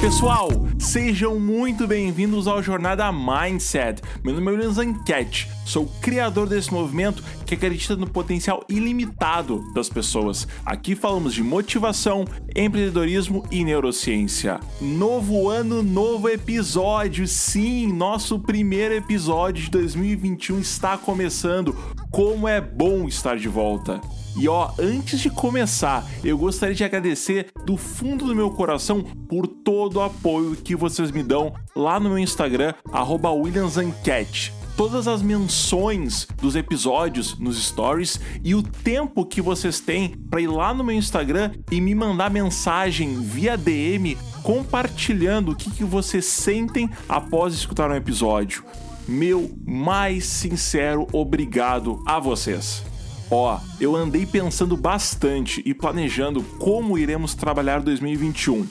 Pessoal, sejam muito bem-vindos ao Jornada Mindset. Meu nome é William Zanquete, sou criador desse movimento que acredita no potencial ilimitado das pessoas. Aqui falamos de motivação, empreendedorismo e neurociência. Novo ano, novo episódio. Sim, nosso primeiro episódio de 2021 está começando. Como é bom estar de volta. E ó, antes de começar, eu gostaria de agradecer do fundo do meu coração por todo o apoio que vocês me dão lá no meu Instagram, WilliamsAncat todas as menções dos episódios nos stories e o tempo que vocês têm para ir lá no meu Instagram e me mandar mensagem via DM compartilhando o que, que vocês sentem após escutar um episódio. Meu mais sincero obrigado a vocês. Ó, eu andei pensando bastante e planejando como iremos trabalhar 2021.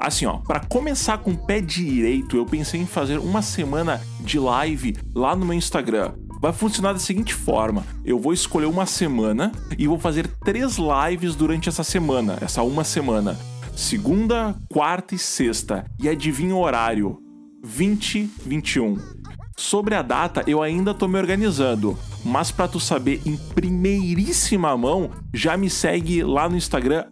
Assim, ó, para começar com o pé direito, eu pensei em fazer uma semana de live lá no meu Instagram. Vai funcionar da seguinte forma: eu vou escolher uma semana e vou fazer três lives durante essa semana, essa uma semana. Segunda, quarta e sexta. E adivinha o horário? 20, 21. Sobre a data, eu ainda tô me organizando, mas para tu saber em primeiríssima mão, já me segue lá no Instagram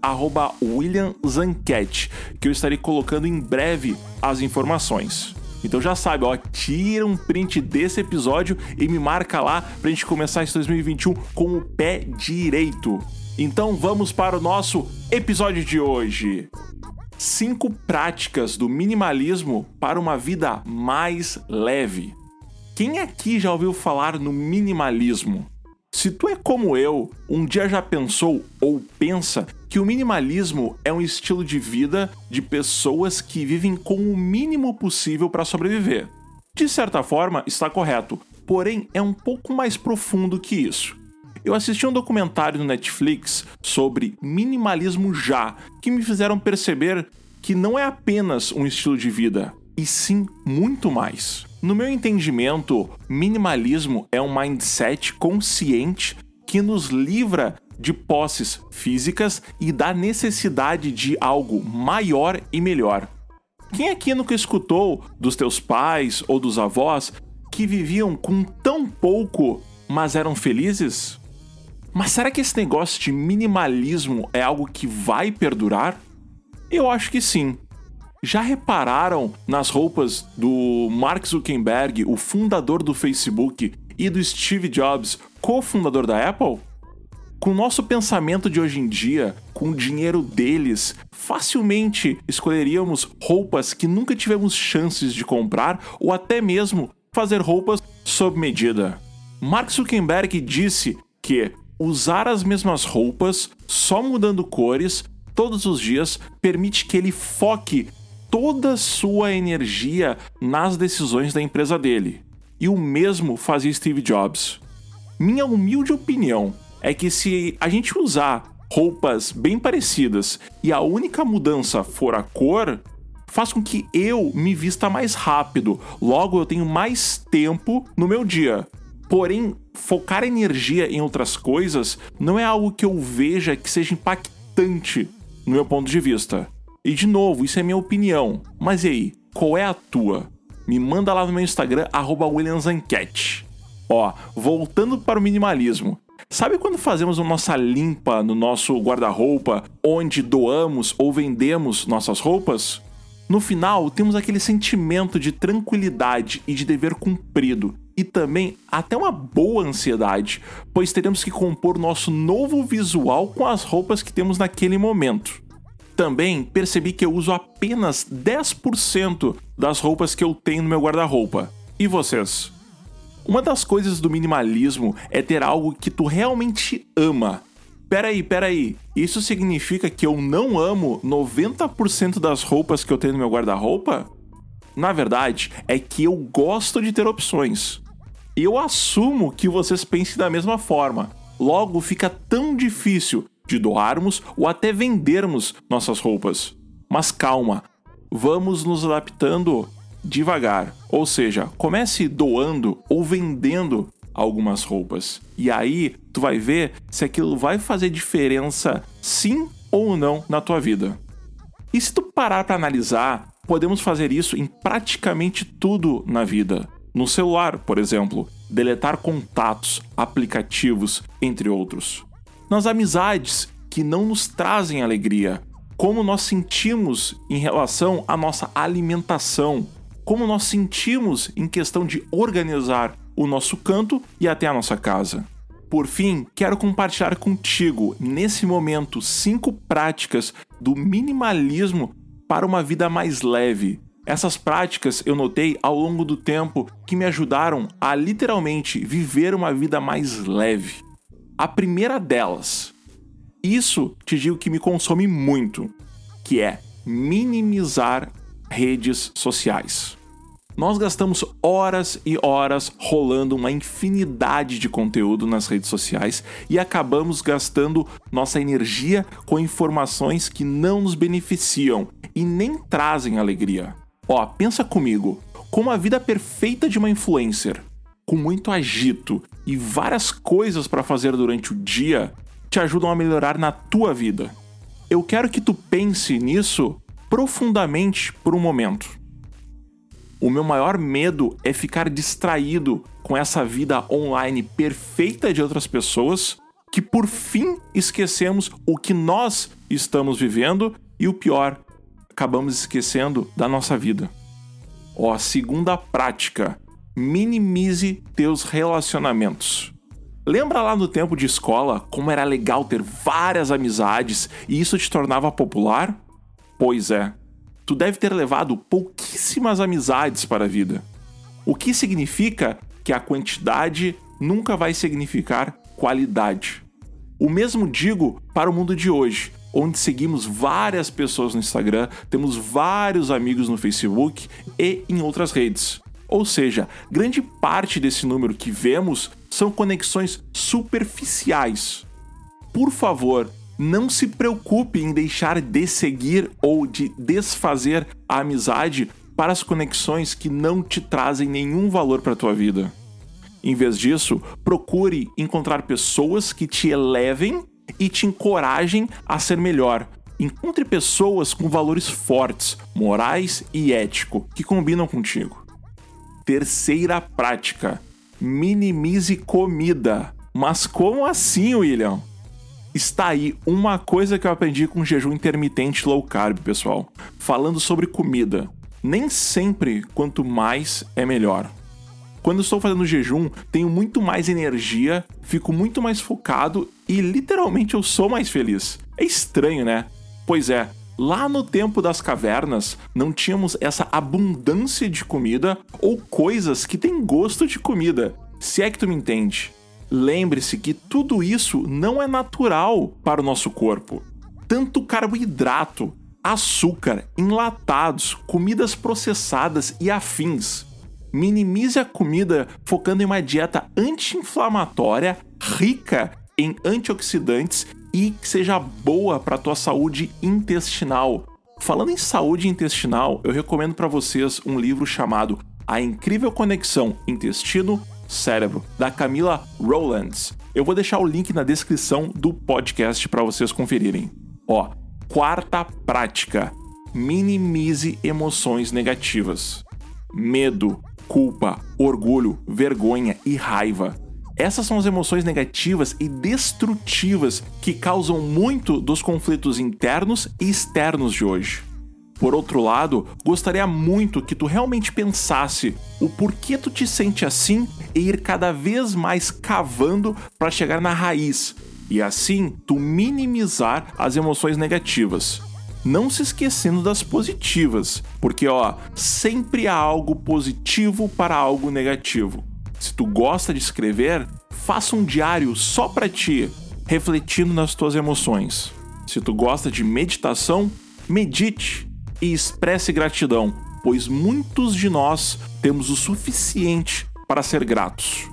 @williamzanquete, que eu estarei colocando em breve as informações. Então já sabe, ó, tira um print desse episódio e me marca lá pra gente começar esse 2021 com o pé direito. Então vamos para o nosso episódio de hoje. Cinco práticas do minimalismo para uma vida mais leve. Quem aqui já ouviu falar no minimalismo? Se tu é como eu, um dia já pensou ou pensa que o minimalismo é um estilo de vida de pessoas que vivem com o mínimo possível para sobreviver. De certa forma, está correto, porém é um pouco mais profundo que isso. Eu assisti um documentário no Netflix sobre minimalismo já, que me fizeram perceber que não é apenas um estilo de vida, e sim muito mais. No meu entendimento, minimalismo é um mindset consciente que nos livra de posses físicas e da necessidade de algo maior e melhor. Quem aqui nunca escutou dos teus pais ou dos avós que viviam com tão pouco, mas eram felizes? Mas será que esse negócio de minimalismo é algo que vai perdurar? Eu acho que sim. Já repararam nas roupas do Mark Zuckerberg, o fundador do Facebook, e do Steve Jobs, cofundador da Apple? Com o nosso pensamento de hoje em dia, com o dinheiro deles, facilmente escolheríamos roupas que nunca tivemos chances de comprar ou até mesmo fazer roupas sob medida. Mark Zuckerberg disse que usar as mesmas roupas, só mudando cores, todos os dias, permite que ele foque toda sua energia nas decisões da empresa dele. E o mesmo fazia Steve Jobs. Minha humilde opinião é que se a gente usar roupas bem parecidas e a única mudança for a cor, faz com que eu me vista mais rápido, logo eu tenho mais tempo no meu dia. Porém, focar energia em outras coisas não é algo que eu veja que seja impactante no meu ponto de vista. E de novo, isso é minha opinião. Mas e aí, qual é a tua? Me manda lá no meu Instagram, WilliamsAnquete. Ó, voltando para o minimalismo. Sabe quando fazemos a nossa limpa no nosso guarda-roupa, onde doamos ou vendemos nossas roupas? No final, temos aquele sentimento de tranquilidade e de dever cumprido, e também até uma boa ansiedade, pois teremos que compor nosso novo visual com as roupas que temos naquele momento. Também percebi que eu uso apenas 10% das roupas que eu tenho no meu guarda-roupa. E vocês? Uma das coisas do minimalismo é ter algo que tu realmente ama. Peraí, peraí, isso significa que eu não amo 90% das roupas que eu tenho no meu guarda-roupa? Na verdade, é que eu gosto de ter opções. Eu assumo que vocês pensem da mesma forma. Logo, fica tão difícil de doarmos ou até vendermos nossas roupas. Mas calma, vamos nos adaptando devagar. Ou seja, comece doando ou vendendo algumas roupas. E aí tu vai ver se aquilo vai fazer diferença sim ou não na tua vida. E se tu parar para analisar, podemos fazer isso em praticamente tudo na vida. No celular, por exemplo, deletar contatos, aplicativos, entre outros. Nas amizades que não nos trazem alegria, como nós sentimos em relação à nossa alimentação, como nós sentimos em questão de organizar o nosso canto e até a nossa casa. Por fim, quero compartilhar contigo, nesse momento, cinco práticas do minimalismo para uma vida mais leve. Essas práticas eu notei ao longo do tempo que me ajudaram a literalmente viver uma vida mais leve. A primeira delas, isso te digo que me consome muito, que é minimizar redes sociais. Nós gastamos horas e horas rolando uma infinidade de conteúdo nas redes sociais e acabamos gastando nossa energia com informações que não nos beneficiam e nem trazem alegria. Ó, pensa comigo, como a vida perfeita de uma influencer, com muito agito e várias coisas para fazer durante o dia, te ajudam a melhorar na tua vida. Eu quero que tu pense nisso profundamente por um momento. O meu maior medo é ficar distraído com essa vida online perfeita de outras pessoas, que por fim esquecemos o que nós estamos vivendo e o pior, acabamos esquecendo da nossa vida. Ó, segunda prática: minimize teus relacionamentos. Lembra lá no tempo de escola como era legal ter várias amizades e isso te tornava popular? Pois é, tu deve ter levado pouquíssimas amizades para a vida. O que significa que a quantidade nunca vai significar qualidade. O mesmo digo para o mundo de hoje, onde seguimos várias pessoas no Instagram, temos vários amigos no Facebook e em outras redes. Ou seja, grande parte desse número que vemos são conexões superficiais. Por favor, não se preocupe em deixar de seguir ou de desfazer a amizade para as conexões que não te trazem nenhum valor para a tua vida. Em vez disso, procure encontrar pessoas que te elevem e te encorajem a ser melhor. Encontre pessoas com valores fortes, morais e ético que combinam contigo. Terceira prática: minimize comida. Mas como assim, William? Está aí uma coisa que eu aprendi com jejum intermitente low carb, pessoal. Falando sobre comida. Nem sempre quanto mais é melhor. Quando estou fazendo jejum, tenho muito mais energia, fico muito mais focado e literalmente eu sou mais feliz. É estranho, né? Pois é, lá no tempo das cavernas não tínhamos essa abundância de comida ou coisas que têm gosto de comida. Se é que tu me entende. Lembre-se que tudo isso não é natural para o nosso corpo. Tanto carboidrato, açúcar, enlatados, comidas processadas e afins. Minimize a comida focando em uma dieta anti-inflamatória, rica em antioxidantes e que seja boa para a tua saúde intestinal. Falando em saúde intestinal, eu recomendo para vocês um livro chamado A Incrível Conexão Intestino Cérebro, da Camila Rowlands. Eu vou deixar o link na descrição do podcast para vocês conferirem. Ó, quarta prática: minimize emoções negativas. Medo, culpa, orgulho, vergonha e raiva. Essas são as emoções negativas e destrutivas que causam muito dos conflitos internos e externos de hoje. Por outro lado, gostaria muito que tu realmente pensasse o porquê tu te sente assim e ir cada vez mais cavando para chegar na raiz e assim tu minimizar as emoções negativas. Não se esquecendo das positivas, porque ó, sempre há algo positivo para algo negativo. Se tu gosta de escrever, faça um diário só para ti, refletindo nas tuas emoções. Se tu gosta de meditação, medite e expresse gratidão, pois muitos de nós temos o suficiente para ser gratos.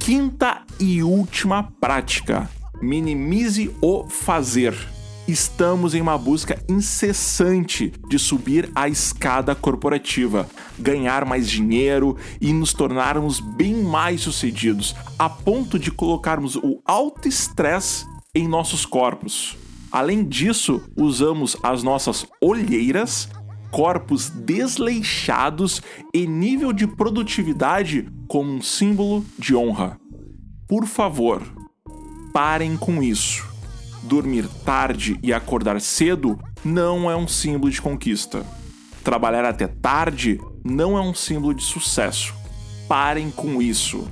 Quinta e última prática: minimize o fazer. Estamos em uma busca incessante de subir a escada corporativa, ganhar mais dinheiro e nos tornarmos bem mais sucedidos, a ponto de colocarmos o alto estresse em nossos corpos. Além disso, usamos as nossas olheiras corpos desleixados e nível de produtividade como um símbolo de honra. Por favor, parem com isso. Dormir tarde e acordar cedo não é um símbolo de conquista. Trabalhar até tarde não é um símbolo de sucesso. Parem com isso.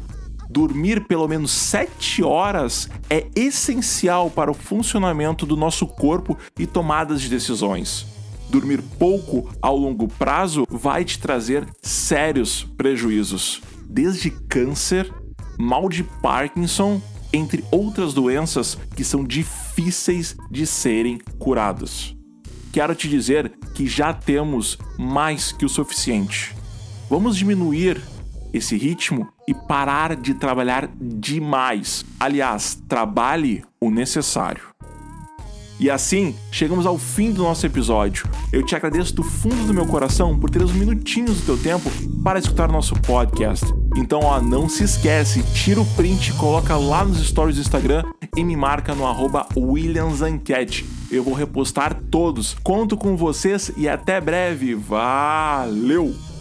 Dormir pelo menos 7 horas é essencial para o funcionamento do nosso corpo e tomadas de decisões. Dormir pouco ao longo prazo vai te trazer sérios prejuízos, desde câncer, mal de Parkinson, entre outras doenças que são difíceis de serem curadas. Quero te dizer que já temos mais que o suficiente. Vamos diminuir esse ritmo e parar de trabalhar demais. Aliás, trabalhe o necessário. E assim, chegamos ao fim do nosso episódio. Eu te agradeço do fundo do meu coração por ter uns minutinhos do teu tempo para escutar o nosso podcast. Então, ó, não se esquece, tira o print, coloca lá nos stories do Instagram e me marca no arroba WilliamsEnquete. Eu vou repostar todos. Conto com vocês e até breve. Valeu!